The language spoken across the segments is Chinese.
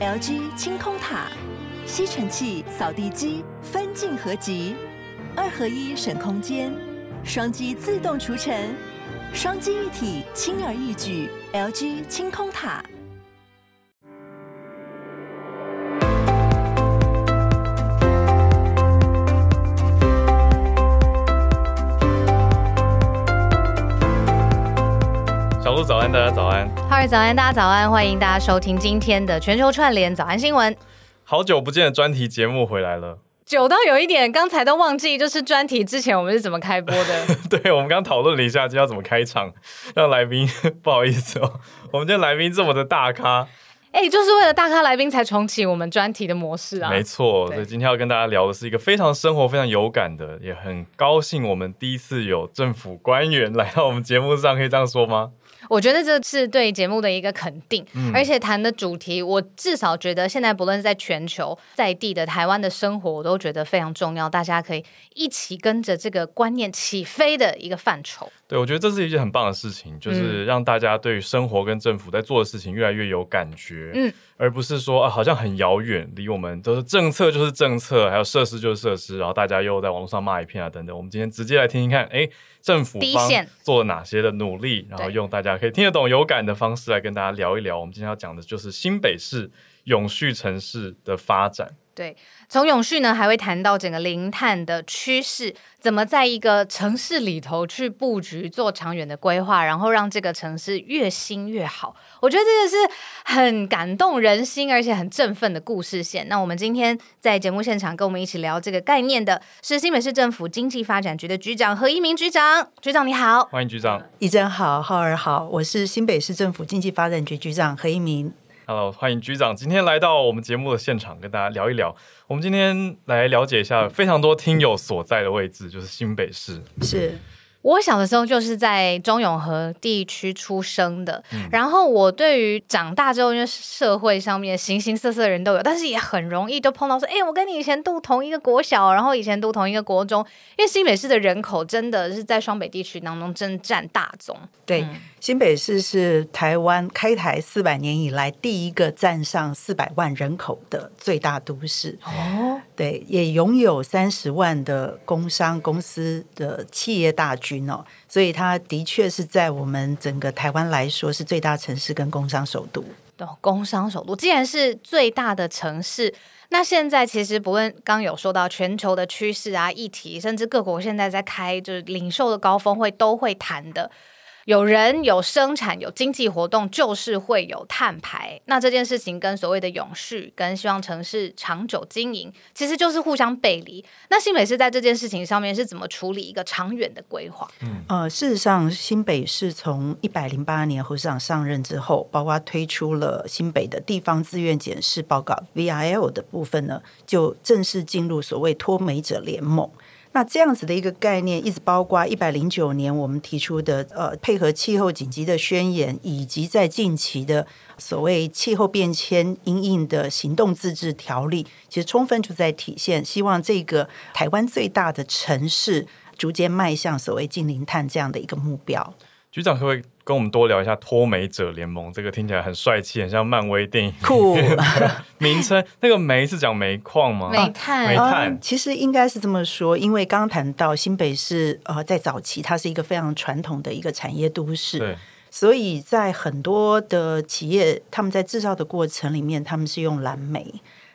LG 清空塔，吸尘器、扫地机分镜合集，二合一省空间，双击自动除尘，双机一体轻而易举。LG 清空塔。小鹿早安，大家早安。哈喽，早安，大家早安。欢迎大家收听今天的全球串联早安新闻。好久不见的专题节目回来了，久到有一点，刚才都忘记，就是专题之前我们是怎么开播的。对，我们刚讨论了一下，今天要怎么开场，让来宾 不好意思哦，我们今天来宾这么的大咖，哎，就是为了大咖来宾才重启我们专题的模式啊。没错，所以今天要跟大家聊的是一个非常生活、非常有感的，也很高兴我们第一次有政府官员来到我们节目上，可以这样说吗？我觉得这是对节目的一个肯定，嗯、而且谈的主题，我至少觉得现在不论是在全球在地的台湾的生活，我都觉得非常重要，大家可以一起跟着这个观念起飞的一个范畴。对，我觉得这是一件很棒的事情，就是让大家对于生活跟政府在做的事情越来越有感觉，嗯，而不是说啊好像很遥远，离我们都是政策就是政策，还有设施就是设施，然后大家又在网络上骂一片啊等等。我们今天直接来听听看，哎。政府方做了哪些的努力，然后用大家可以听得懂、有感的方式来跟大家聊一聊。我们今天要讲的就是新北市永续城市的发展。对，从永续呢，还会谈到整个零碳的趋势，怎么在一个城市里头去布局、做长远的规划，然后让这个城市越新越好。我觉得这个是很感动人心，而且很振奋的故事线。那我们今天在节目现场跟我们一起聊这个概念的是新北市政府经济发展局的局长何一鸣局长。局长你好，欢迎局长。一真好，浩儿好，我是新北市政府经济发展局局长何怡明。Hello，欢迎局长今天来到我们节目的现场，跟大家聊一聊。我们今天来了解一下非常多听友所在的位置，就是新北市。是。我小的时候就是在中永和地区出生的，嗯、然后我对于长大之后，因为社会上面形形色色的人都有，但是也很容易就碰到说，哎，我跟你以前读同一个国小，然后以前读同一个国中，因为新北市的人口真的是在双北地区当中真占大宗。对，嗯、新北市是台湾开台四百年以来第一个站上四百万人口的最大都市。哦，对，也拥有三十万的工商公司的企业大军哦。所以它的确是在我们整个台湾来说是最大城市跟工商首都。哦，工商首都既然是最大的城市，那现在其实不论刚有说到全球的趋势啊、议题，甚至各国现在在开就是领袖的高峰会都会谈的。有人有生产有经济活动，就是会有碳排。那这件事情跟所谓的永续，跟希望城市长久经营，其实就是互相背离。那新北市在这件事情上面是怎么处理一个长远的规划？嗯，呃，事实上，新北市从一百零八年侯市长上任之后，包括推出了新北的地方自愿检视报告 （VIL） 的部分呢，就正式进入所谓脱煤者联盟。那这样子的一个概念，一直包括一百零九年我们提出的呃配合气候紧急的宣言，以及在近期的所谓气候变迁因应的行动自治条例，其实充分就在体现，希望这个台湾最大的城市逐渐迈向所谓净零碳这样的一个目标。局长可不可以跟我们多聊一下脱煤者联盟？这个听起来很帅气，很像漫威电影。酷 名称，那个煤是讲煤矿吗？煤炭，煤炭、嗯。其实应该是这么说，因为刚刚谈到新北市，呃，在早期它是一个非常传统的一个产业都市，对，所以在很多的企业，他们在制造的过程里面，他们是用蓝煤。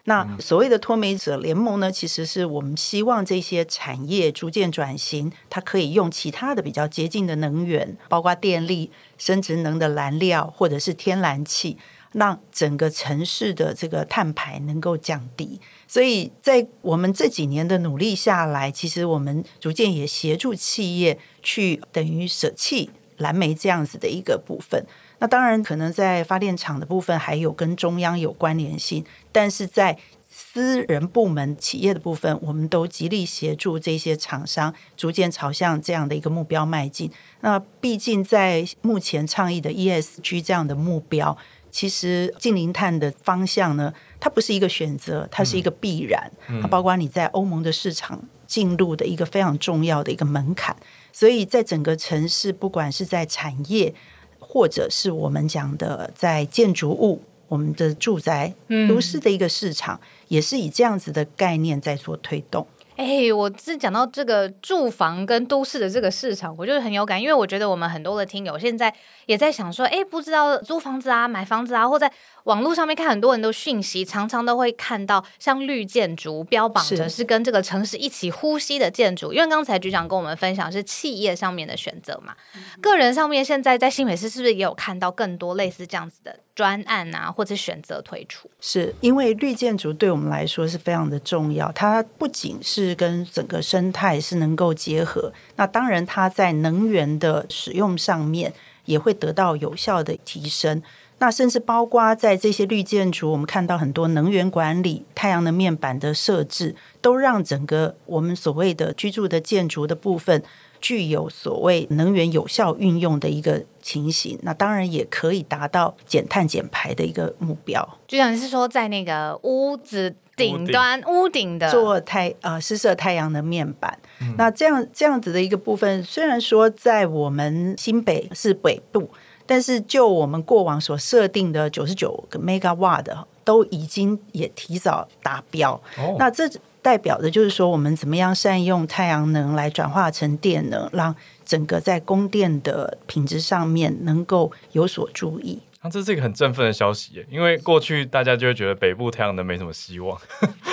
那所谓的脱媒者联盟呢，其实是我们希望这些产业逐渐转型，它可以用其他的比较洁净的能源，包括电力、生殖能的燃料或者是天然气，让整个城市的这个碳排能够降低。所以在我们这几年的努力下来，其实我们逐渐也协助企业去等于舍弃蓝煤这样子的一个部分。那当然，可能在发电厂的部分还有跟中央有关联性，但是在私人部门企业的部分，我们都极力协助这些厂商逐渐朝向这样的一个目标迈进。那毕竟在目前倡议的 ESG 这样的目标，其实净零碳的方向呢，它不是一个选择，它是一个必然。它包括你在欧盟的市场进入的一个非常重要的一个门槛。所以在整个城市，不管是在产业，或者是我们讲的在建筑物我们的住宅都市的一个市场，嗯、也是以这样子的概念在做推动。哎、欸，我是讲到这个住房跟都市的这个市场，我就是很有感，因为我觉得我们很多的听友现在也在想说，哎、欸，不知道租房子啊、买房子啊，或在网络上面看很多人的讯息，常常都会看到像绿建筑标榜着是跟这个城市一起呼吸的建筑。因为刚才局长跟我们分享是企业上面的选择嘛，嗯、个人上面现在在新北市是不是也有看到更多类似这样子的专案啊，或者选择推出？是因为绿建筑对我们来说是非常的重要，它不仅是跟整个生态是能够结合，那当然它在能源的使用上面也会得到有效的提升。那甚至包括在这些绿建筑，我们看到很多能源管理、太阳能面板的设置，都让整个我们所谓的居住的建筑的部分，具有所谓能源有效运用的一个情形。那当然也可以达到减碳减排的一个目标。就像是说，在那个屋子顶端、屋顶的做太呃施设太阳能面板，嗯、那这样这样子的一个部分，虽然说在我们新北是北部。但是，就我们过往所设定的九十九个 megawatt 的，都已经也提早达标。哦、那这代表的就是说，我们怎么样善用太阳能来转化成电能，让整个在供电的品质上面能够有所注意。这是一个很振奋的消息耶，因为过去大家就会觉得北部太阳能没什么希望。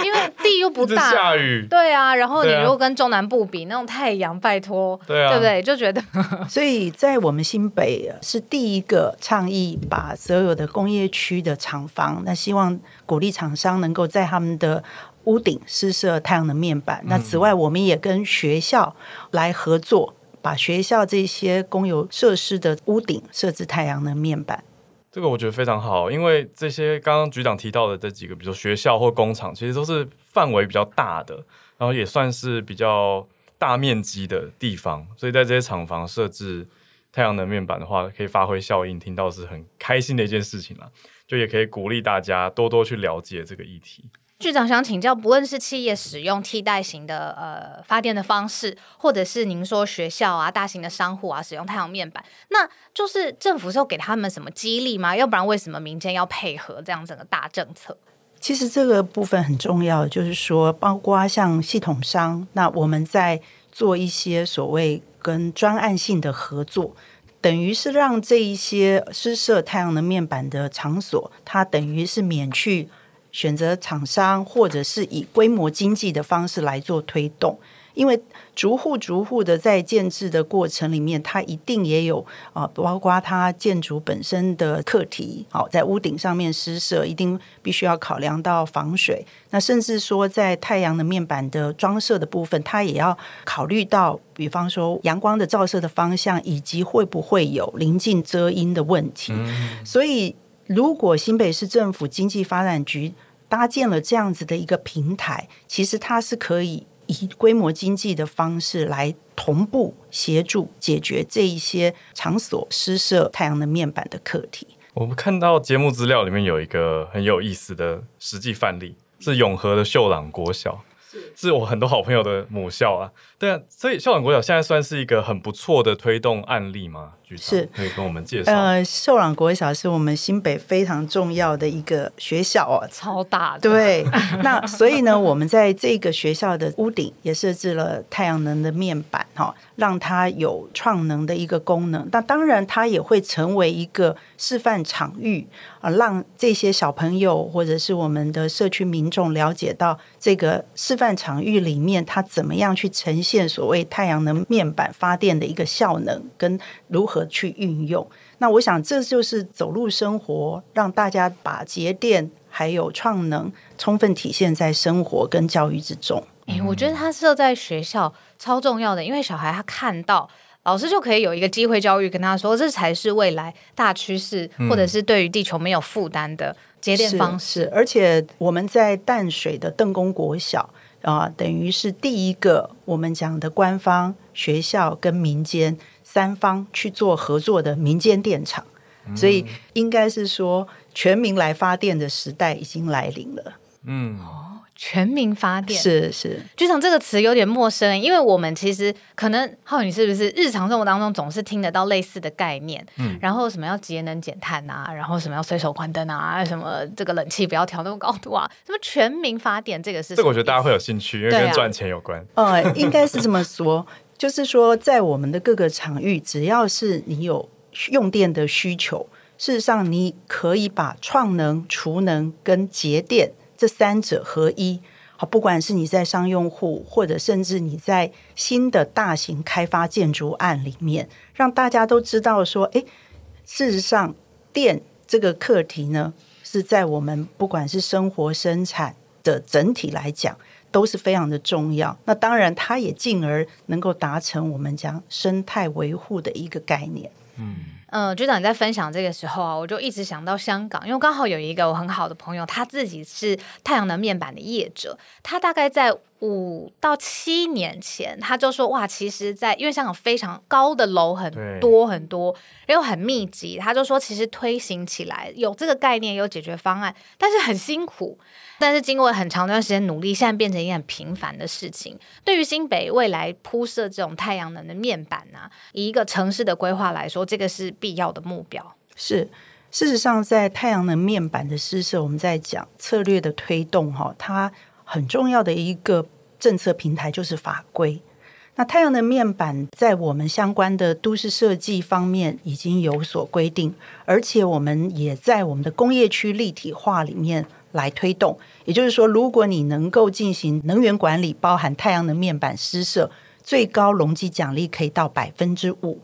因为地又不大，下雨，对啊，然后你如果跟中南部比，那种太阳，拜托，对啊，对不对？就觉得，所以在我们新北是第一个倡议把所有的工业区的厂房，那希望鼓励厂商能够在他们的屋顶施设太阳能面板。嗯、那此外，我们也跟学校来合作，把学校这些公有设施的屋顶设置太阳能面板。这个我觉得非常好，因为这些刚刚局长提到的这几个，比如说学校或工厂，其实都是范围比较大的，然后也算是比较大面积的地方，所以在这些厂房设置太阳能面板的话，可以发挥效应，听到是很开心的一件事情了，就也可以鼓励大家多多去了解这个议题。局长想请教，不论是企业使用替代型的呃发电的方式，或者是您说学校啊、大型的商户啊使用太阳面板，那就是政府是要给他们什么激励吗？要不然为什么民间要配合这样整个大政策？其实这个部分很重要，就是说，包括像系统商，那我们在做一些所谓跟专案性的合作，等于是让这一些施设太阳能面板的场所，它等于是免去。选择厂商，或者是以规模经济的方式来做推动，因为逐户逐户的在建制的过程里面，它一定也有啊，包括它建筑本身的课题。好，在屋顶上面施设，一定必须要考量到防水。那甚至说，在太阳能面板的装设的部分，它也要考虑到，比方说阳光的照射的方向，以及会不会有临近遮阴的问题。嗯、所以。如果新北市政府经济发展局搭建了这样子的一个平台，其实它是可以以规模经济的方式来同步协助解决这一些场所施设太阳能面板的课题。我们看到节目资料里面有一个很有意思的实际范例，是永和的秀朗国小，是，我很多好朋友的母校啊。对啊，所以秀朗国小现在算是一个很不错的推动案例吗？是可以跟我们介绍。呃，秀朗国小是我们新北非常重要的一个学校哦，超大的。对，那所以呢，我们在这个学校的屋顶也设置了太阳能的面板哈，让它有创能的一个功能。那当然，它也会成为一个示范场域啊，让这些小朋友或者是我们的社区民众了解到这个示范场域里面它怎么样去呈现所谓太阳能面板发电的一个效能跟如何。去运用，那我想这就是走路生活，让大家把节电还有创能充分体现在生活跟教育之中。哎、欸，我觉得它设在学校超重要的，因为小孩他看到老师就可以有一个机会教育，跟他说这才是未来大趋势，或者是对于地球没有负担的节电方式。而且我们在淡水的邓公国小啊、呃，等于是第一个我们讲的官方学校跟民间。三方去做合作的民间电厂，嗯、所以应该是说全民来发电的时代已经来临了。嗯，全民发电是是，局长这个词有点陌生，因为我们其实可能浩宇是不是日常生活当中总是听得到类似的概念，嗯，然后什么要节能减碳啊，然后什么要随手关灯啊，什么这个冷气不要调那么高度啊，什么全民发电，这个是这个我觉得大家会有兴趣，因为跟赚钱有关。呃，应该是这么说，就是说在我们的各个场域，只要是你有用电的需求，事实上你可以把创能、储能跟节电。这三者合一，好，不管是你在商用户，或者甚至你在新的大型开发建筑案里面，让大家都知道说，哎，事实上电这个课题呢，是在我们不管是生活生产的整体来讲，都是非常的重要。那当然，它也进而能够达成我们讲生态维护的一个概念。嗯。嗯，局长你在分享这个时候啊，我就一直想到香港，因为刚好有一个我很好的朋友，他自己是太阳能面板的业者，他大概在五到七年前，他就说哇，其实在，在因为香港非常高的楼很多很多，又很密集，他就说其实推行起来有这个概念，有解决方案，但是很辛苦。但是经过很长一段时间努力，现在变成一件很平凡的事情。对于新北未来铺设这种太阳能的面板呢、啊，以一个城市的规划来说，这个是必要的目标。是，事实上，在太阳能面板的施设，我们在讲策略的推动，哈，它很重要的一个政策平台就是法规。那太阳能面板在我们相关的都市设计方面已经有所规定，而且我们也在我们的工业区立体化里面。来推动，也就是说，如果你能够进行能源管理，包含太阳能面板施设，最高容积奖励可以到百分之五。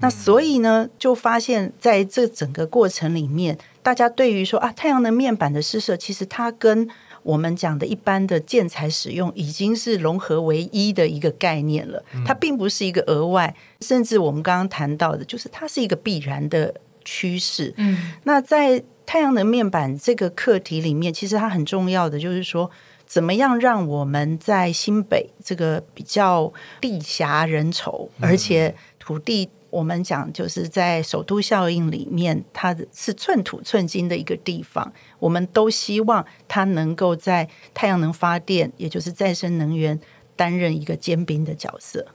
那所以呢，就发现在这整个过程里面，大家对于说啊，太阳能面板的施设，其实它跟我们讲的一般的建材使用已经是融合为一的一个概念了。它并不是一个额外，甚至我们刚刚谈到的，就是它是一个必然的趋势。嗯，那在。太阳能面板这个课题里面，其实它很重要的就是说，怎么样让我们在新北这个比较地狭人稠，而且土地我们讲就是在首都效应里面，它是寸土寸金的一个地方，我们都希望它能够在太阳能发电，也就是再生能源担任一个尖兵的角色。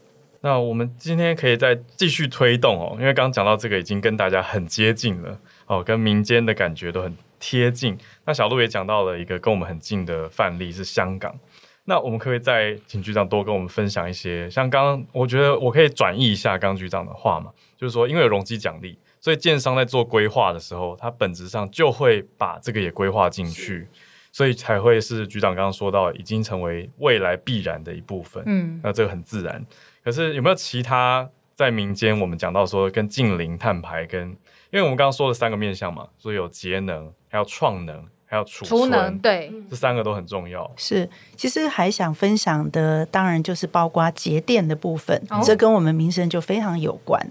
那我们今天可以再继续推动哦，因为刚刚讲到这个已经跟大家很接近了。哦，跟民间的感觉都很贴近。那小路也讲到了一个跟我们很近的范例是香港。那我们可不可以再请局长多跟我们分享一些？像刚刚我觉得我可以转译一下刚刚局长的话嘛，就是说因为有容积奖励，所以建商在做规划的时候，它本质上就会把这个也规划进去，所以才会是局长刚刚说到已经成为未来必然的一部分。嗯，那这个很自然。可是有没有其他在民间我们讲到说跟近邻碳排跟因为我们刚刚说了三个面向嘛，所以有节能，还有创能，还有储存，能对，这三个都很重要。是，其实还想分享的，当然就是包括节电的部分，哦、这跟我们民生就非常有关。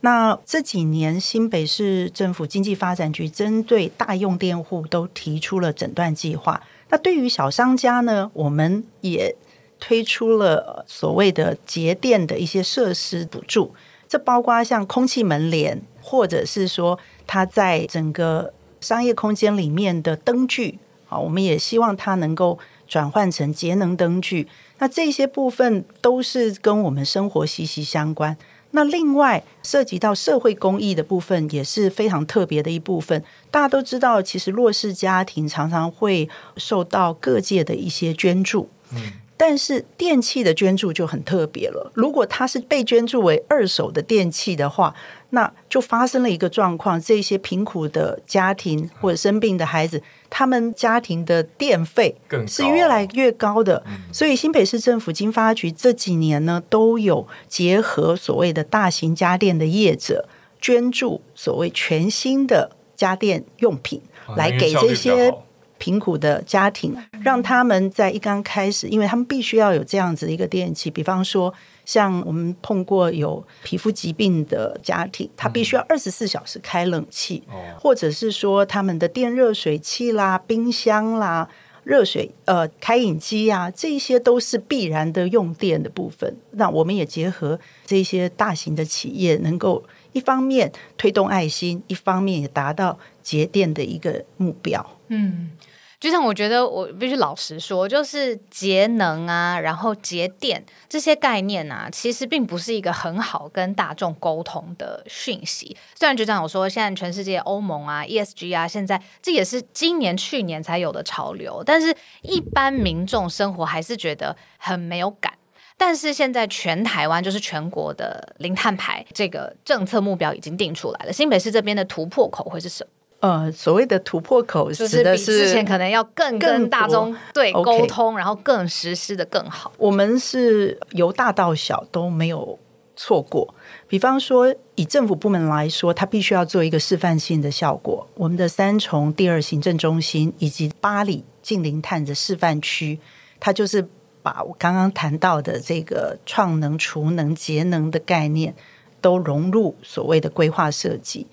那这几年新北市政府经济发展局针对大用电户都提出了诊断计划。那对于小商家呢，我们也推出了所谓的节电的一些设施补助，这包括像空气门帘。或者是说，它在整个商业空间里面的灯具，好，我们也希望它能够转换成节能灯具。那这些部分都是跟我们生活息息相关。那另外涉及到社会公益的部分，也是非常特别的一部分。大家都知道，其实弱势家庭常常会受到各界的一些捐助。嗯。但是电器的捐助就很特别了。如果它是被捐助为二手的电器的话，那就发生了一个状况：这些贫苦的家庭或者生病的孩子，他们家庭的电费是越来越高的。所以新北市政府经发局这几年呢，都有结合所谓的大型家电的业者捐助所谓全新的家电用品，来给这些。贫苦的家庭，让他们在一刚开始，因为他们必须要有这样子的一个电器，比方说像我们碰过有皮肤疾病的家庭，他必须要二十四小时开冷气，或者是说他们的电热水器啦、冰箱啦、热水呃开饮机啊，这些都是必然的用电的部分。那我们也结合这些大型的企业，能够一方面推动爱心，一方面也达到节电的一个目标。嗯。就像我觉得，我必须老实说，就是节能啊，然后节电这些概念啊，其实并不是一个很好跟大众沟通的讯息。虽然局长有说，现在全世界欧盟啊、ESG 啊，现在这也是今年、去年才有的潮流，但是一般民众生活还是觉得很没有感。但是现在全台湾就是全国的零碳排这个政策目标已经定出来了，新北市这边的突破口会是什么？呃，所谓的突破口是就是比之前可能要更跟大众对沟通然后更实施的更好。我们是由大到小都没有错过。比方说，以政府部门来说，它必须要做一个示范性的效果。我们的三重第二行政中心以及八里近零碳的示范区，它就是把我刚刚谈到的这个创能、储能、节能的概念都融入所谓的规划设计。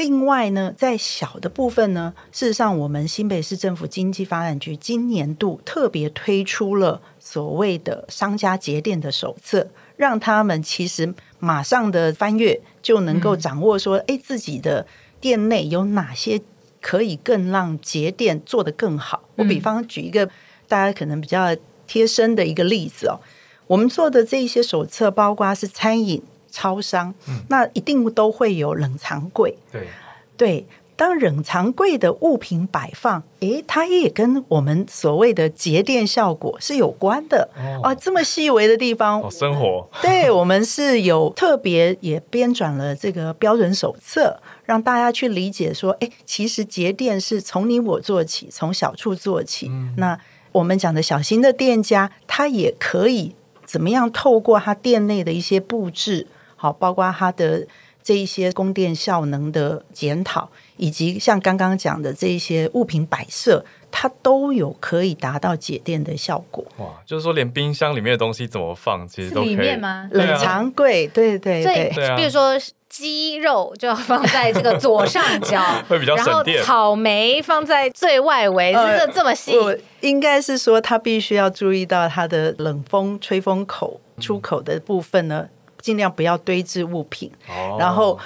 另外呢，在小的部分呢，事实上，我们新北市政府经济发展局今年度特别推出了所谓的商家节电的手册，让他们其实马上的翻阅就能够掌握说，哎、嗯，自己的店内有哪些可以更让节电做得更好。我比方举一个大家可能比较贴身的一个例子哦，我们做的这一些手册，包括是餐饮。超商，那一定都会有冷藏柜。对对，当冷藏柜的物品摆放，诶，它也跟我们所谓的节电效果是有关的。哦，啊，这么细微的地方，哦，生活。对，我们是有特别也编转了这个标准手册，让大家去理解说，哎，其实节电是从你我做起，从小处做起。嗯，那我们讲的小型的店家，他也可以怎么样透过他店内的一些布置。好，包括它的这一些供电效能的检讨，以及像刚刚讲的这一些物品摆设，它都有可以达到节电的效果。哇，就是说连冰箱里面的东西怎么放，其实都可以。里面吗？冷藏柜，对对对。所以，比如说鸡肉就要放在这个左上角，会比较省电。然后草莓放在最外围，呃、是这这么细。应该是说，它必须要注意到它的冷风吹风口出口的部分呢。嗯尽量不要堆置物品，哦、然后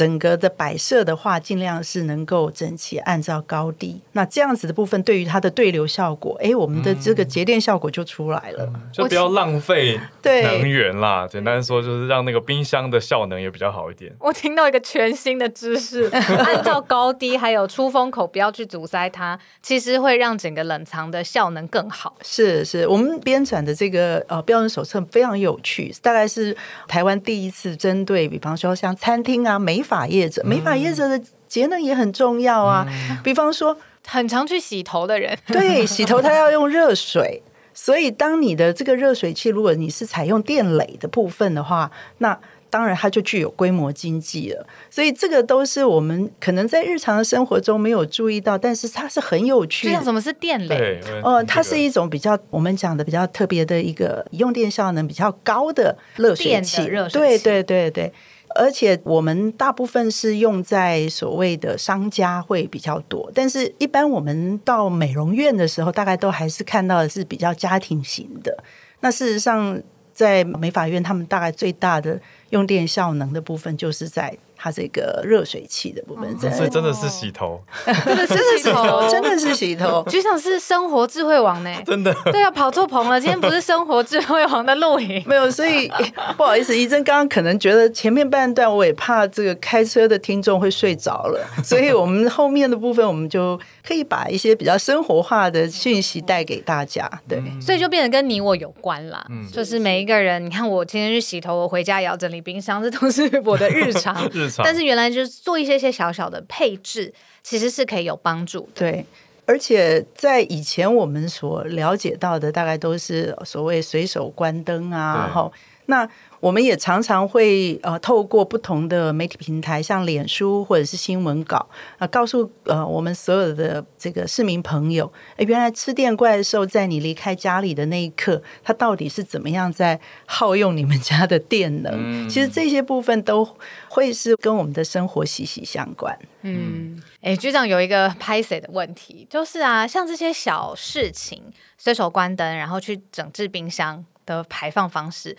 整个的摆设的话，尽量是能够整齐，按照高低。那这样子的部分，对于它的对流效果，哎，我们的这个节电效果就出来了。嗯、就不要浪费 能源啦。简单说，就是让那个冰箱的效能也比较好一点。我听到一个全新的知识，按照高低，还有出风口，不要去阻塞它，其实会让整个冷藏的效能更好。是是，我们编纂的这个呃标准手册非常有趣，大概是台湾第一次针对，比方说像餐厅啊、美发业者，美发业者的节能也很重要啊。嗯、比方说，很常去洗头的人，对，洗头他要用热水，所以当你的这个热水器，如果你是采用电垒的部分的话，那当然它就具有规模经济了。所以这个都是我们可能在日常的生活中没有注意到，但是它是很有趣的。就像什么是电垒？哦、呃，它是一种比较我们讲的比较特别的一个用电效能比较高的热水器。热水器，对对对对。而且我们大部分是用在所谓的商家会比较多，但是一般我们到美容院的时候，大概都还是看到的是比较家庭型的。那事实上，在美法院，他们大概最大的用电效能的部分，就是在。它这个热水器的部分，所以 真的是洗头，真的是洗头，真的是洗头。局长是生活智慧王呢，真的。对啊，跑错棚了。今天不是生活智慧王的录影，没有。所以 不好意思，怡珍刚刚可能觉得前面半段我也怕这个开车的听众会睡着了，所以我们后面的部分我们就可以把一些比较生活化的讯息带给大家。对，所以就变得跟你我有关啦。嗯，就是每一个人，你看我今天去洗头，我回家也要整理冰箱，这都是我的 日常。但是原来就是做一些些小小的配置，其实是可以有帮助的。对，而且在以前我们所了解到的，大概都是所谓随手关灯啊，然后那。我们也常常会呃透过不同的媒体平台，像脸书或者是新闻稿啊、呃，告诉呃我们所有的这个市民朋友，哎，原来吃电怪兽在你离开家里的那一刻，它到底是怎么样在耗用你们家的电能？嗯、其实这些部分都会是跟我们的生活息息相关。嗯，哎，局长有一个拍谢的问题，就是啊，像这些小事情，随手关灯，然后去整治冰箱的排放方式。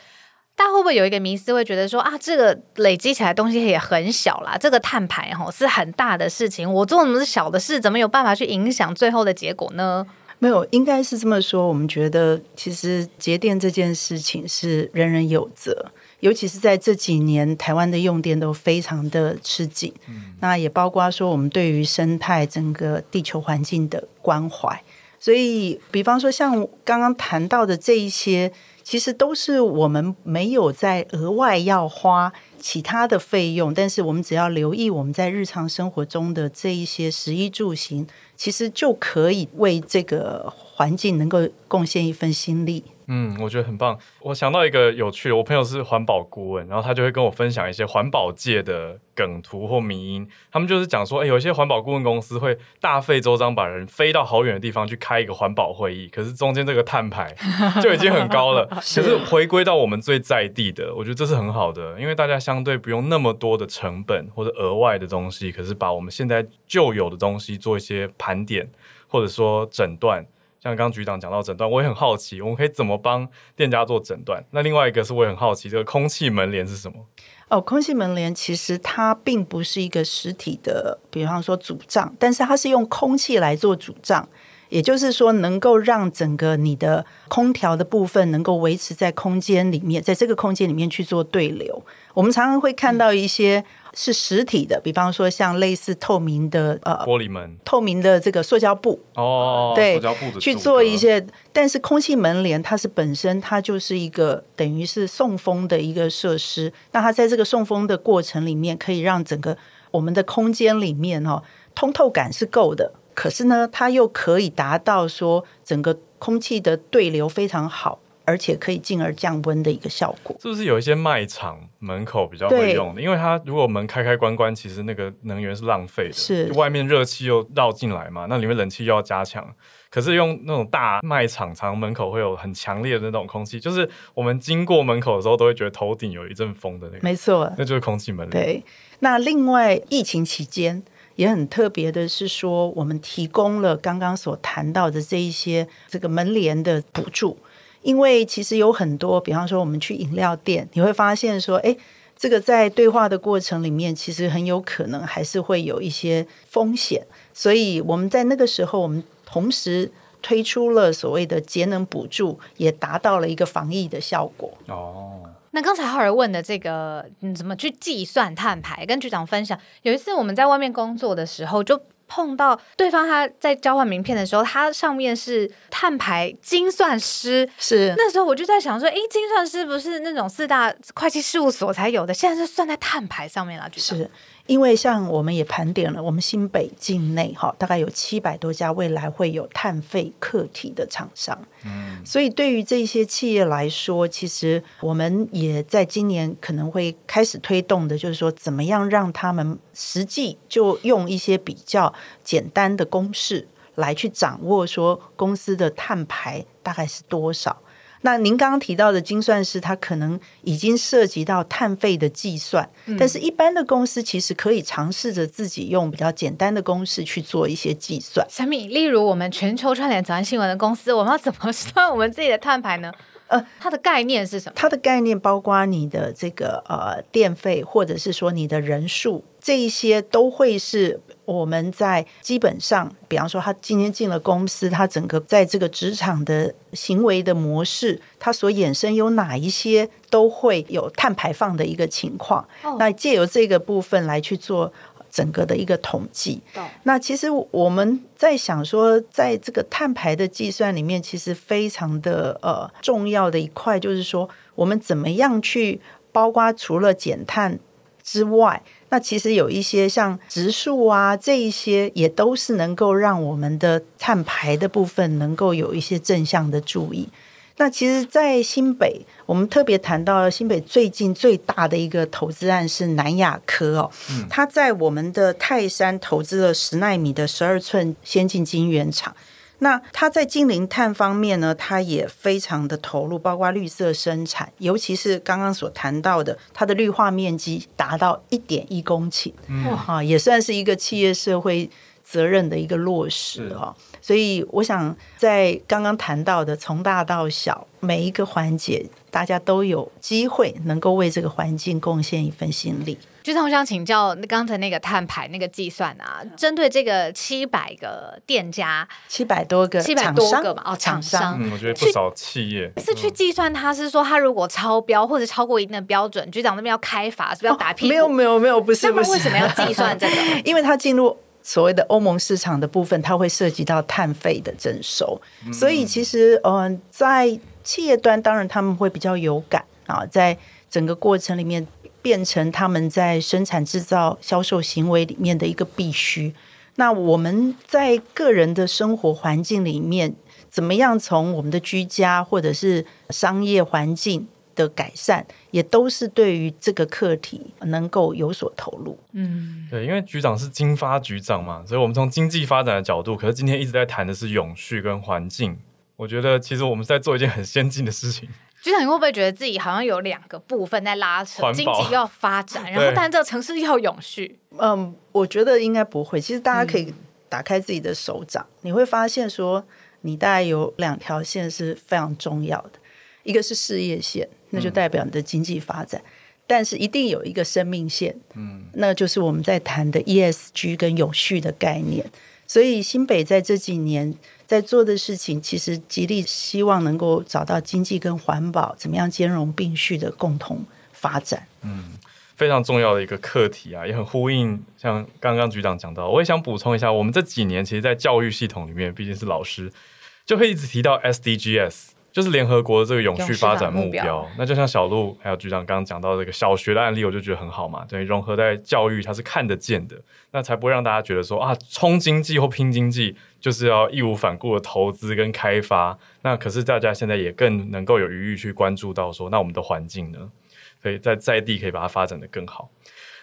大家会不会有一个迷思，会觉得说啊，这个累积起来东西也很小啦，这个碳排吼是很大的事情，我做那么是小的事，怎么有办法去影响最后的结果呢？没有，应该是这么说。我们觉得，其实节电这件事情是人人有责，尤其是在这几年，台湾的用电都非常的吃紧。嗯，那也包括说，我们对于生态、整个地球环境的关怀。所以，比方说，像刚刚谈到的这一些。其实都是我们没有在额外要花其他的费用，但是我们只要留意我们在日常生活中的这一些食衣住行，其实就可以为这个环境能够贡献一份心力。嗯，我觉得很棒。我想到一个有趣的，我朋友是环保顾问，然后他就会跟我分享一些环保界的梗图或迷因。他们就是讲说，哎，有一些环保顾问公司会大费周章把人飞到好远的地方去开一个环保会议，可是中间这个碳排 就已经很高了。可是回归到我们最在地的，我觉得这是很好的，因为大家相对不用那么多的成本或者额外的东西，可是把我们现在旧有的东西做一些盘点，或者说诊断。像刚局长讲到诊断，我也很好奇，我们可以怎么帮店家做诊断？那另外一个是我也很好奇，这个空气门帘是什么？哦，空气门帘其实它并不是一个实体的，比方说主帐，但是它是用空气来做主帐。也就是说，能够让整个你的空调的部分能够维持在空间里面，在这个空间里面去做对流。我们常常会看到一些是实体的，比方说像类似透明的呃玻璃门、透明的这个塑胶布哦，对，塑胶布的去做一些。但是空气门帘它是本身它就是一个等于是送风的一个设施，那它在这个送风的过程里面，可以让整个我们的空间里面哦通透感是够的。可是呢，它又可以达到说整个空气的对流非常好，而且可以进而降温的一个效果。是不是有一些卖场门口比较会用的？因为它如果门开开关关，其实那个能源是浪费的。是外面热气又绕进来嘛，那里面冷气又要加强。可是用那种大卖场，常门口会有很强烈的那种空气，就是我们经过门口的时候，都会觉得头顶有一阵风的那个。没错，那就是空气门。对。那另外，疫情期间。也很特别的是说，我们提供了刚刚所谈到的这一些这个门帘的补助，因为其实有很多，比方说我们去饮料店，你会发现说，哎，这个在对话的过程里面，其实很有可能还是会有一些风险，所以我们在那个时候，我们同时推出了所谓的节能补助，也达到了一个防疫的效果。哦。那刚才浩儿问的这个，你怎么去计算碳排？跟局长分享，有一次我们在外面工作的时候，就碰到对方他在交换名片的时候，他上面是碳排精算师，是那时候我就在想说，哎，精算师不是那种四大会计事务所才有的，现在是算在碳排上面了，局长。是。因为像我们也盘点了，我们新北境内哈，大概有七百多家未来会有碳费课题的厂商。嗯，所以对于这些企业来说，其实我们也在今年可能会开始推动的，就是说怎么样让他们实际就用一些比较简单的公式来去掌握，说公司的碳排大概是多少。那您刚刚提到的精算师，他可能已经涉及到碳费的计算，嗯，但是一般的公司其实可以尝试着自己用比较简单的公式去做一些计算。小米，例如我们全球串联早安新闻的公司，我们要怎么算我们自己的碳排呢？呃，它的概念是什么？它的概念包括你的这个呃电费，或者是说你的人数，这一些都会是我们在基本上，比方说他今天进了公司，他整个在这个职场的行为的模式，它所衍生有哪一些都会有碳排放的一个情况。哦，那借由这个部分来去做。整个的一个统计，那其实我们在想说，在这个碳排的计算里面，其实非常的呃重要的一块，就是说我们怎么样去包括除了减碳之外，那其实有一些像植树啊这一些，也都是能够让我们的碳排的部分能够有一些正向的注意。那其实，在新北，我们特别谈到新北最近最大的一个投资案是南亚科哦，他在我们的泰山投资了十纳米的十二寸先进晶圆厂。那他在净零碳方面呢，他也非常的投入，包括绿色生产，尤其是刚刚所谈到的，它的绿化面积达到一点一公顷，哇，也算是一个企业社会责任的一个落实哦。所以我想在刚刚谈到的从大到小每一个环节，大家都有机会能够为这个环境贡献一份心力。局长，我想请教刚才那个碳排那个计算啊，针对这个七百个店家，七百多个，七百多个嘛，哦，厂商，嗯，我觉得不少企业。是去计算，他是说他如果超标或者超过一定的标准，局长那边要开罚，是不是要打屁股？没有没有没有，不是不是，为什么要计算 这个？因为他进入所谓的欧盟市场的部分，它会涉及到碳费的征收，所以其实嗯，在企业端，当然他们会比较有感啊，在整个过程里面。变成他们在生产制造、销售行为里面的一个必须。那我们在个人的生活环境里面，怎么样从我们的居家或者是商业环境的改善，也都是对于这个课题能够有所投入。嗯，对，因为局长是经发局长嘛，所以我们从经济发展的角度，可是今天一直在谈的是永续跟环境。我觉得其实我们是在做一件很先进的事情。局长，你会不会觉得自己好像有两个部分在拉扯？经济要发展，然后但这个城市要永续。嗯，我觉得应该不会。其实大家可以打开自己的手掌，嗯、你会发现说，你大概有两条线是非常重要的，一个是事业线，那就代表你的经济发展，嗯、但是一定有一个生命线，嗯，那就是我们在谈的 ESG 跟永续的概念。所以新北在这几年。在做的事情，其实极力希望能够找到经济跟环保怎么样兼容并蓄的共同发展。嗯，非常重要的一个课题啊，也很呼应。像刚刚局长讲到，我也想补充一下，我们这几年其实，在教育系统里面，毕竟是老师，就会一直提到 SDGs。就是联合国的这个永续发展目标，目标，那就像小鹿还有局长刚刚讲到这个小学的案例，我就觉得很好嘛。等于融合在教育，它是看得见的，那才不会让大家觉得说啊，冲经济或拼经济就是要义无反顾的投资跟开发。那可是大家现在也更能够有余裕去关注到说，那我们的环境呢，可以在在地可以把它发展的更好。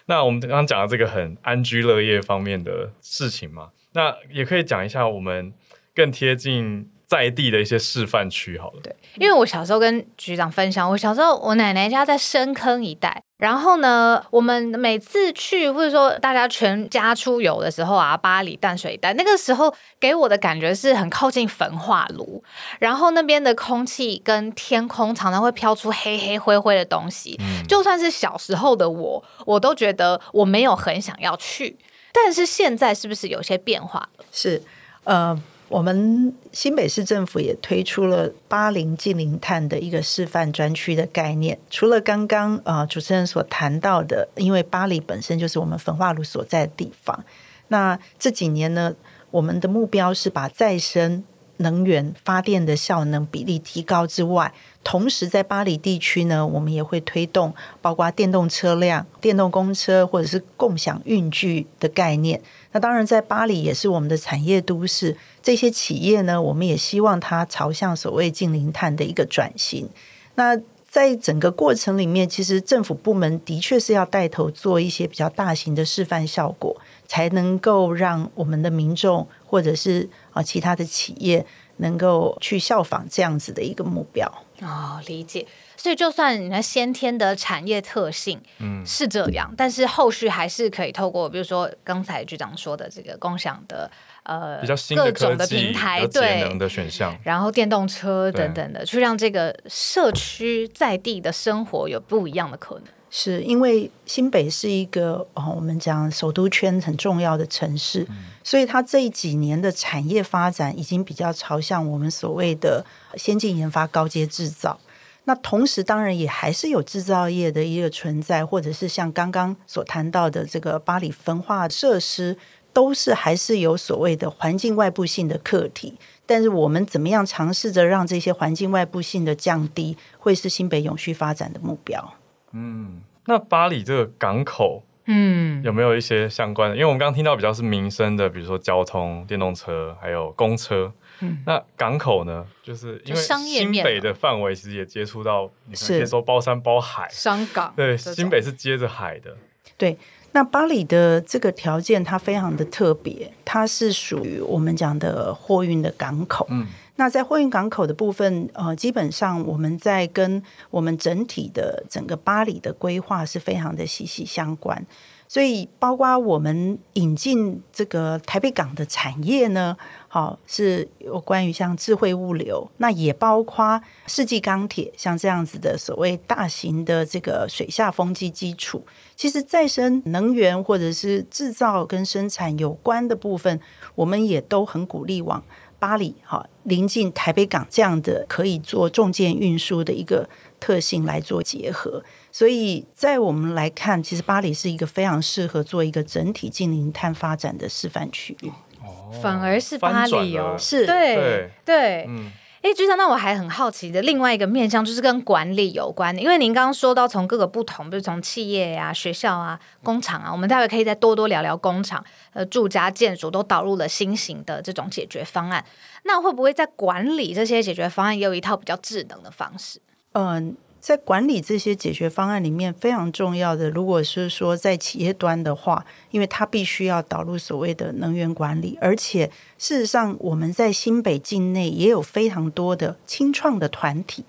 那我们刚刚讲的这个很安居乐业方面的事情嘛，那也可以讲一下我们更贴近。在地的一些示范区，好了，对，因为我小时候跟局长分享，我小时候我奶奶家在深坑一带，然后呢，我们每次去或者说大家全家出游的时候啊，巴黎淡水一带，那个时候给我的感觉是很靠近焚化炉，然后那边的空气跟天空常常会飘出黑黑灰灰的东西，嗯，就算是小时候的我，我都觉得我没有很想要去，但是现在是不是有些变化了？是，呃。我们新北市政府也推出了八零近零碳的一个示范专区的概念。除了刚刚啊、主持人所谈到的，因为巴黎本身就是我们焚化炉所在的地方，那这几年呢，我们的目标是把再生能源发电的效能比例提高之外，同时在巴黎地区呢，我们也会推动包括电动车辆、电动公车或者是共享运具的概念。那当然，在巴黎也是我们的产业都市，这些企业呢，我们也希望它朝向所谓净零碳的一个转型。那在整个过程里面，其实政府部门的确是要带头做一些比较大型的示范效果，才能够让我们的民众或者是啊其他的企业能够去效仿这样子的一个目标。哦，理解。所以，就算你的先天的产业特性嗯是这样，嗯、但是后续还是可以透过，比如说刚才局长说的这个共享的呃比较新的各种的平台，对，节能的选项，然后电动车等等的，去让这个社区在地的生活有不一样的可能。是因为新北是一个哦，我们讲首都圈很重要的城市，嗯、所以它这几年的产业发展已经比较朝向我们所谓的先进研发、高阶制造。那同时，当然也还是有制造业的一个存在，或者是像刚刚所谈到的这个巴黎焚化设施，都是还是有所谓的环境外部性的课题。但是我们怎么样尝试着让这些环境外部性的降低，会是新北永续发展的目标。嗯，那巴黎这个港口，嗯，有没有一些相关的？因为我们刚刚听到比较是民生的，比如说交通、电动车，还有公车。嗯，那港口呢？就是因为新北的范围其实也接触到，你可以说包山包海，商港。对，新北是接着海的。对，那巴黎的这个条件它非常的特别，它是属于我们讲的货运的港口。嗯，那在货运港口的部分，呃，基本上我们在跟我们整体的整个巴黎的规划是非常的息息相关。所以，包括我们引进这个台北港的产业呢，好是有关于像智慧物流，那也包括世纪钢铁，像这样子的所谓大型的这个水下风机基础。其实再生能源或者是制造跟生产有关的部分，我们也都很鼓励往八里哈临近台北港这样的可以做重件运输的一个特性来做结合。所以在我们来看，其实巴黎是一个非常适合做一个整体近零碳发展的示范区域。哦，反而是巴黎哦，是对对，对嗯。哎，局长，那我还很好奇的另外一个面向就是跟管理有关的，因为您刚刚说到从各个不同，比如从企业呀、啊、学校啊、工厂啊，我们待会可以再多多聊聊工厂、呃住家建筑都导入了新型的这种解决方案。那会不会在管理这些解决方案也有一套比较智能的方式？嗯。在管理这些解决方案里面，非常重要的，如果是说在企业端的话，因为它必须要导入所谓的能源管理，而且事实上我们在新北境内也有非常多的青创的团体，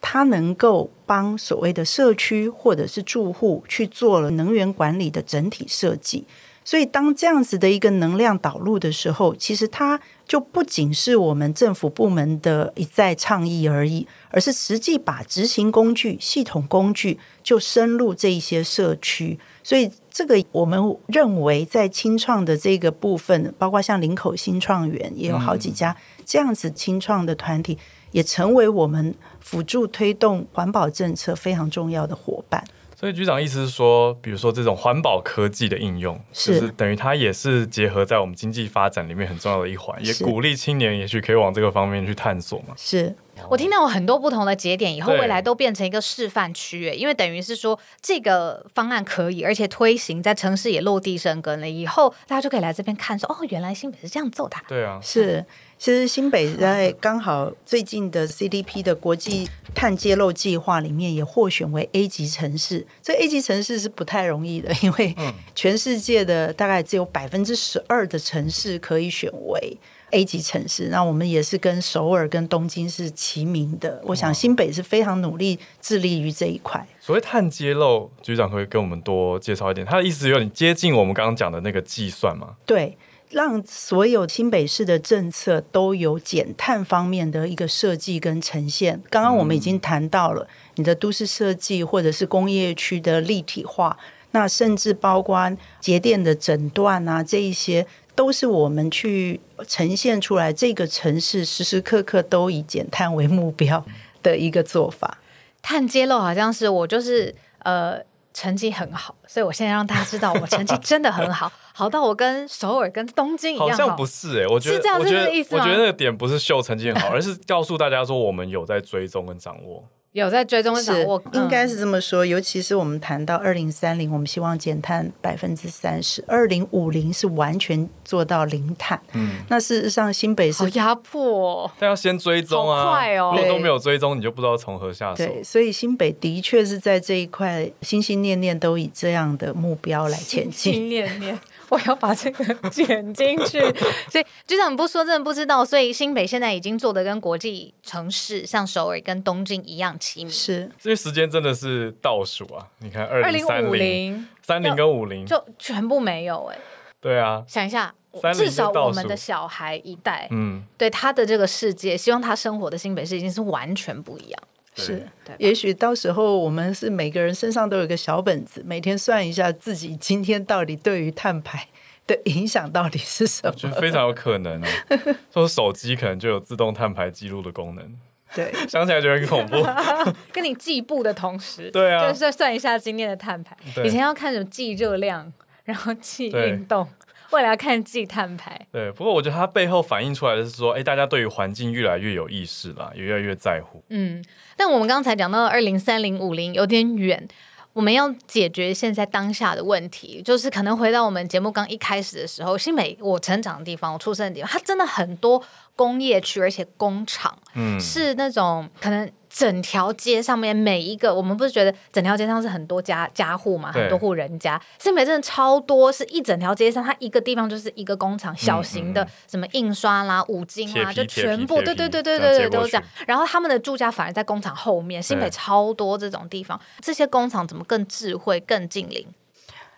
它能够帮所谓的社区或者是住户去做了能源管理的整体设计。所以，当这样子的一个能量导入的时候，其实它就不仅是我们政府部门的一再倡议而已，而是实际把执行工具、系统工具就深入这一些社区。所以，这个我们认为在青创的这个部分，包括像林口新创园也有好几家这样子青创的团体，也成为我们辅助推动环保政策非常重要的伙伴。所以局长意思是说，比如说这种环保科技的应用，是就是等于它也是结合在我们经济发展里面很重要的一环，也鼓励青年也许可以往这个方面去探索嘛。是。我听到有很多不同的节点，以后未来都变成一个示范区，因为等于是说这个方案可以，而且推行在城市也落地生根了，以后大家就可以来这边看说，说哦，原来新北是这样做的。对啊，是，其实新北在 刚好最近的 CDP 的国际碳揭露计划里面也获选为 A 级城市。这 A 级城市是不太容易的，因为全世界的大概只有百分之十二的城市可以选为。A 级城市，那我们也是跟首尔、跟东京是齐名的。我想新北是非常努力致力于这一块。所谓碳揭露，局长可以跟我们多介绍一点。他的意思有点接近我们刚刚讲的那个计算吗？对，让所有新北市的政策都有减碳方面的一个设计跟呈现。刚刚我们已经谈到了你的都市设计或者是工业区的立体化，那甚至包括节电的诊断啊，这一些。都是我们去呈现出来，这个城市时时刻刻都以减碳为目标的一个做法。碳揭露好像是我就是呃成绩很好，所以我现在让大家知道我成绩真的很好，好到我跟首尔跟东京一样好。好像不是哎、欸，我觉得是这样，我觉得我觉得那个点不是秀成绩很好，而是告诉大家说我们有在追踪跟掌握。有在追踪掌握，应该是这么说。尤其是我们谈到二零三零，我们希望减碳百分之三十；二零五零是完全做到零碳。嗯，那事实上新北是压迫，哦但要先追踪啊，快哦！如果都没有追踪，你就不知道从何下手。对，所以新北的确是在这一块心心念念都以这样的目标来前进。心心念念。我要把这个剪进去，所以局长不说真的不知道。所以新北现在已经做的跟国际城市，像首尔跟东京一样齐名。是，因为时间真的是倒数啊！你看，二零五零、三零跟五零就全部没有哎、欸。对啊，想一下，至少我们的小孩一代，嗯，对他的这个世界，希望他生活的新北市已经是完全不一样。是，也许到时候我们是每个人身上都有个小本子，每天算一下自己今天到底对于碳排的影响到底是什么。我觉得非常有可能啊，说手机可能就有自动碳排记录的功能。对，想起来觉得很恐怖。跟你计步的同时，对啊，就是算一下今天的碳排。以前要看什么计热量，然后计运动。未来要看计碳排，对。不过我觉得它背后反映出来的是说，哎，大家对于环境越来越有意识了，也越来越在乎。嗯，但我们刚才讲到二零三零五零有点远，我们要解决现在当下的问题，就是可能回到我们节目刚一开始的时候，新北我成长的地方，我出生的地方，它真的很多工业区，而且工厂，嗯，是那种可能。整条街上面每一个，我们不是觉得整条街上是很多家家户嘛，很多户人家，新北真的超多，是一整条街上，它一个地方就是一个工厂，小型的，什么印刷啦、五金啦，就全部，对对对对对对，都这样。然后他们的住家反而在工厂后面，新北超多这种地方，这些工厂怎么更智慧、更近邻？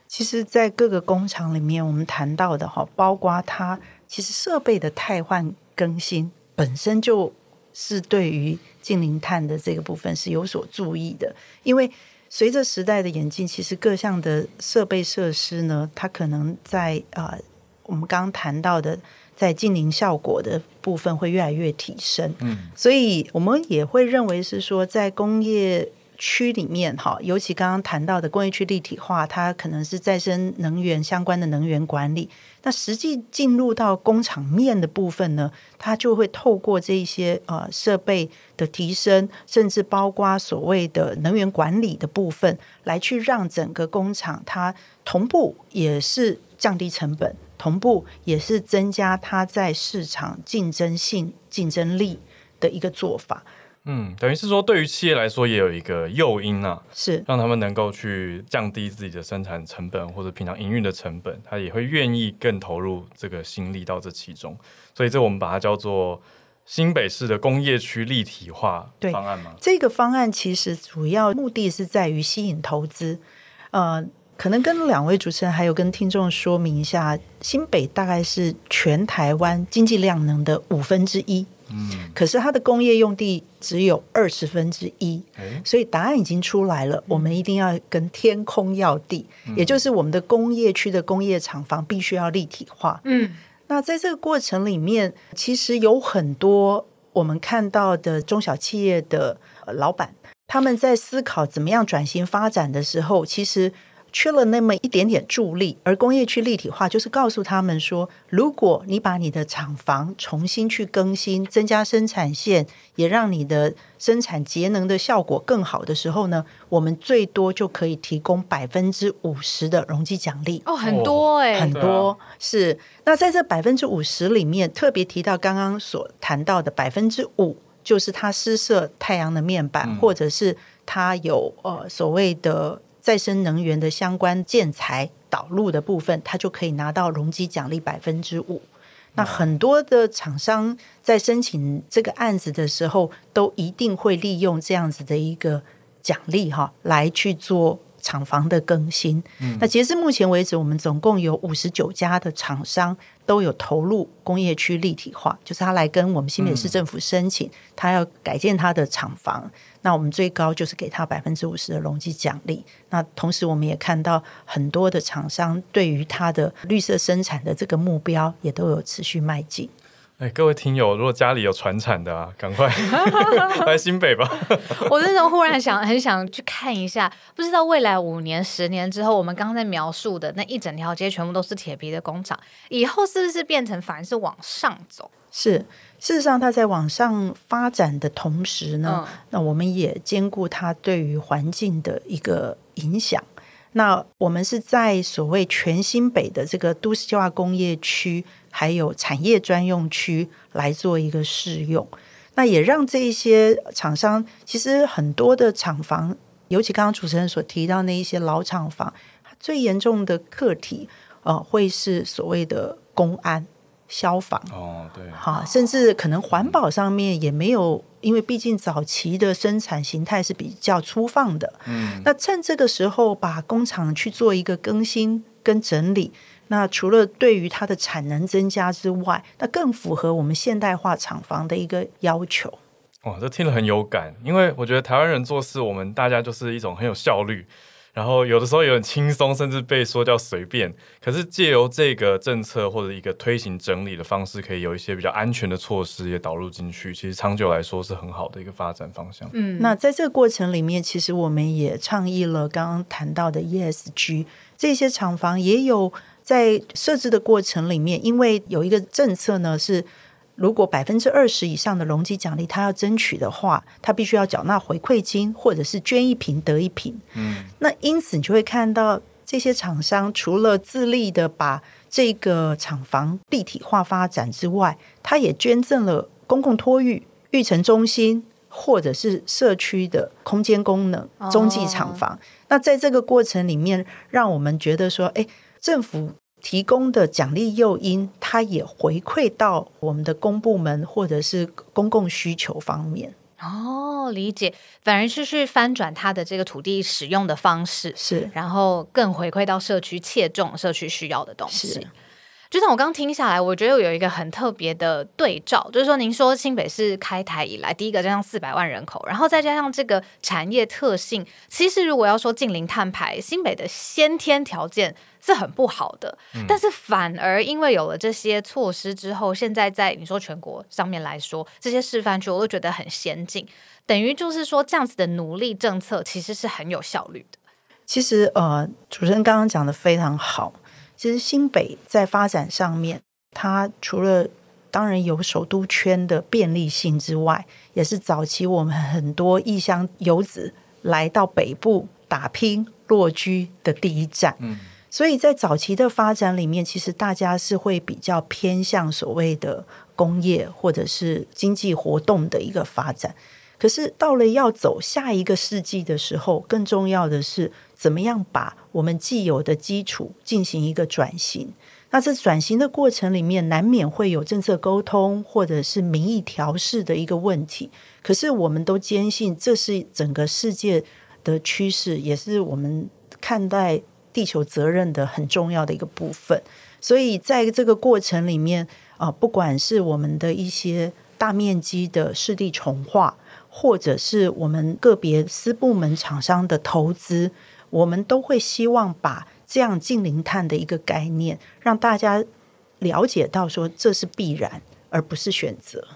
其实，在各个工厂里面，我们谈到的哈，包括它其实设备的汰换更新本身就是对于净零碳的这个部分是有所注意的，因为随着时代的演进，其实各项的设备设施呢，它可能在呃，我们刚刚谈到的在近零效果的部分会越来越提升，嗯，所以我们也会认为是说在工业。区里面哈，尤其刚刚谈到的工业区立体化，它可能是再生能源相关的能源管理。那实际进入到工厂面的部分呢，它就会透过这些呃设备的提升，甚至包括所谓的能源管理的部分，来去让整个工厂它同步也是降低成本，同步也是增加它在市场竞争性、竞争力的一个做法。嗯，等于是说，对于企业来说，也有一个诱因啊，是让他们能够去降低自己的生产成本或者平常营运的成本，他也会愿意更投入这个心力到这其中。所以，这我们把它叫做新北市的工业区立体化方案吗？这个方案其实主要目的是在于吸引投资。呃，可能跟两位主持人还有跟听众说明一下，新北大概是全台湾经济量能的五分之一。嗯，可是它的工业用地只有二十分之一，所以答案已经出来了。我们一定要跟天空要地，也就是我们的工业区的工业厂房必须要立体化。嗯，那在这个过程里面，其实有很多我们看到的中小企业的老板，他们在思考怎么样转型发展的时候，其实。缺了那么一点点助力，而工业区立体化就是告诉他们说，如果你把你的厂房重新去更新，增加生产线，也让你的生产节能的效果更好的时候呢，我们最多就可以提供百分之五十的容积奖励哦，很多哎、欸，很多是。那在这百分之五十里面，特别提到刚刚所谈到的百分之五，就是它施设太阳能面板，嗯、或者是它有呃所谓的。再生能源的相关建材导入的部分，它就可以拿到容积奖励百分之五。那很多的厂商在申请这个案子的时候，都一定会利用这样子的一个奖励哈，来去做厂房的更新。嗯。那截至目前为止，我们总共有五十九家的厂商。都有投入工业区立体化，就是他来跟我们新北市政府申请，他要改建他的厂房，那我们最高就是给他百分之五十的容积奖励。那同时，我们也看到很多的厂商对于它的绿色生产的这个目标，也都有持续迈进。哎，各位听友，如果家里有传产的啊，赶快 来新北吧！我真的忽然想很想去看一下，不知道未来五年、十年之后，我们刚刚在描述的那一整条街全部都是铁皮的工厂，以后是不是变成反而是往上走？是，事实上，它在往上发展的同时呢，嗯、那我们也兼顾它对于环境的一个影响。那我们是在所谓全新北的这个都市计划工业区，还有产业专用区来做一个试用，那也让这一些厂商，其实很多的厂房，尤其刚刚主持人所提到那一些老厂房，最严重的课题，呃，会是所谓的公安。消防哦，对，好，甚至可能环保上面也没有，因为毕竟早期的生产形态是比较粗放的。嗯，那趁这个时候把工厂去做一个更新跟整理，那除了对于它的产能增加之外，那更符合我们现代化厂房的一个要求。哇，这听了很有感，因为我觉得台湾人做事，我们大家就是一种很有效率。然后有的时候有点轻松，甚至被说叫随便。可是借由这个政策或者一个推行整理的方式，可以有一些比较安全的措施也导入进去。其实长久来说是很好的一个发展方向。嗯，那在这个过程里面，其实我们也倡议了刚刚谈到的 ESG，这些厂房也有在设置的过程里面，因为有一个政策呢是。如果百分之二十以上的容积奖励，他要争取的话，他必须要缴纳回馈金，或者是捐一瓶得一瓶。嗯，那因此你就会看到这些厂商除了自立的把这个厂房立体化发展之外，他也捐赠了公共托育、育成中心，或者是社区的空间功能中继厂房。哦。那在这个过程里面，让我们觉得说，哎，政府。提供的奖励诱因，它也回馈到我们的公部门或者是公共需求方面。哦，理解，反而是去翻转它的这个土地使用的方式，是，然后更回馈到社区，切中社区需要的东西。是。就像我刚听下来，我觉得有一个很特别的对照，就是说，您说新北市开台以来第一个加上四百万人口，然后再加上这个产业特性，其实如果要说近零碳排，新北的先天条件是很不好的，嗯、但是反而因为有了这些措施之后，现在在你说全国上面来说，这些示范区我都觉得很先进，等于就是说这样子的努力政策其实是很有效率的。其实呃，主持人刚刚讲的非常好。其实新北在发展上面，它除了当然有首都圈的便利性之外，也是早期我们很多异乡游子来到北部打拼落居的第一站。嗯，所以在早期的发展里面，其实大家是会比较偏向所谓的工业或者是经济活动的一个发展。可是到了要走下一个世纪的时候，更重要的是怎么样把我们既有的基础进行一个转型。那这转型的过程里面，难免会有政策沟通或者是民意调适的一个问题。可是我们都坚信，这是整个世界的趋势，也是我们看待地球责任的很重要的一个部分。所以在这个过程里面啊，不管是我们的一些大面积的湿地重化。或者是我们个别私部门厂商的投资，我们都会希望把这样近零碳的一个概念，让大家了解到说这是必然，而不是选择。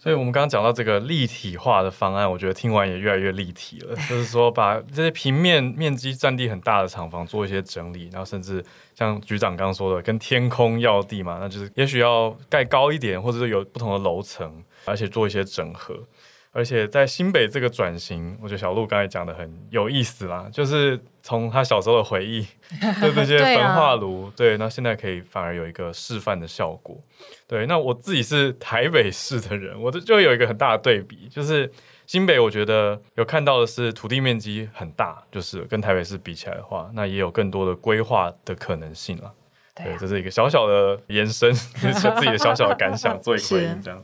所以，我们刚刚讲到这个立体化的方案，我觉得听完也越来越立体了。就是说，把这些平面面积占地很大的厂房做一些整理，然后甚至像局长刚刚说的，跟天空要地嘛，那就是也许要盖高一点，或者是有不同的楼层，而且做一些整合。而且在新北这个转型，我觉得小鹿刚才讲的很有意思啦，就是从他小时候的回忆，对这些焚化炉，对，那现在可以反而有一个示范的效果。对，那我自己是台北市的人，我就就有一个很大的对比，就是新北，我觉得有看到的是土地面积很大，就是跟台北市比起来的话，那也有更多的规划的可能性了。对，这是一个小小的延伸，就 是自己的小小的感想，做一个回应这样。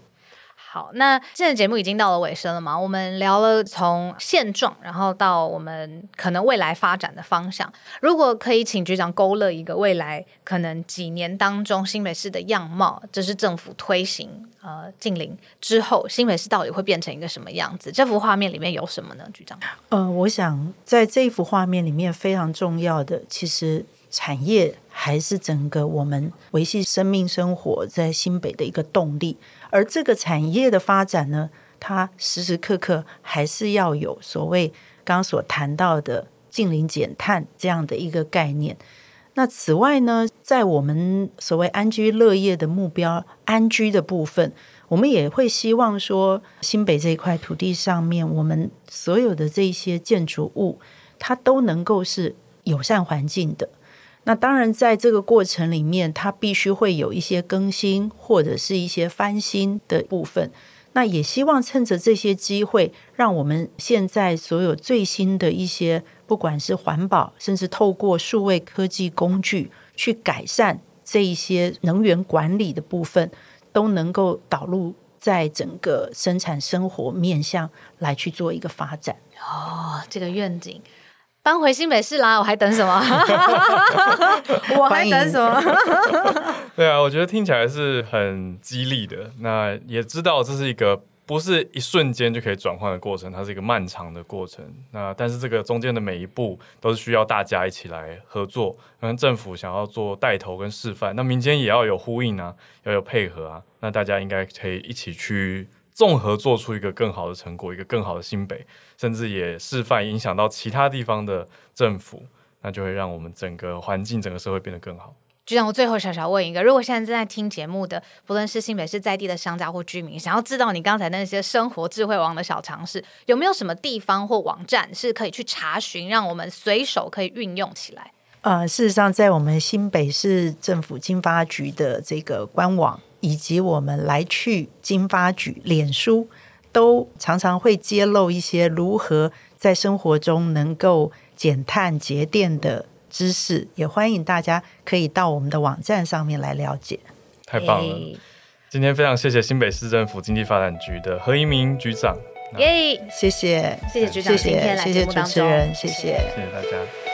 好，那现在节目已经到了尾声了嘛？我们聊了从现状，然后到我们可能未来发展的方向。如果可以，请局长勾勒一个未来可能几年当中新北市的样貌，这是政府推行呃净零之后，新北市到底会变成一个什么样子？这幅画面里面有什么呢？局长？呃，我想在这一幅画面里面非常重要的，其实产业还是整个我们维系生命生活在新北的一个动力。而这个产业的发展呢，它时时刻刻还是要有所谓刚刚所谈到的近零减碳这样的一个概念。那此外呢，在我们所谓安居乐业的目标，安居的部分，我们也会希望说，新北这一块土地上面，我们所有的这些建筑物，它都能够是友善环境的。那当然，在这个过程里面，它必须会有一些更新或者是一些翻新的部分。那也希望趁着这些机会，让我们现在所有最新的一些，不管是环保，甚至透过数位科技工具去改善这一些能源管理的部分，都能够导入在整个生产生活面向来去做一个发展。哦，这个愿景。搬回新北市啦！我还等什么？我还等什么？对啊，我觉得听起来是很激励的。那也知道这是一个不是一瞬间就可以转换的过程，它是一个漫长的过程。那但是这个中间的每一步都是需要大家一起来合作。可能政府想要做带头跟示范，那民间也要有呼应啊，要有配合啊。那大家应该可以一起去。综合做出一个更好的成果，一个更好的新北，甚至也示范影响到其他地方的政府，那就会让我们整个环境、整个社会变得更好。局长，我最后小小问一个：如果现在正在听节目的，不论是新北市在地的商家或居民，想要知道你刚才那些生活智慧王的小常识，有没有什么地方或网站是可以去查询，让我们随手可以运用起来？呃，事实上，在我们新北市政府经发局的这个官网。以及我们来去经发局脸书，都常常会揭露一些如何在生活中能够减碳节电的知识，也欢迎大家可以到我们的网站上面来了解。太棒了！今天非常谢谢新北市政府经济发展局的何一明局长，耶！谢谢，谢谢局长今天来节目当中，谢谢主持人，谢谢，谢谢大家。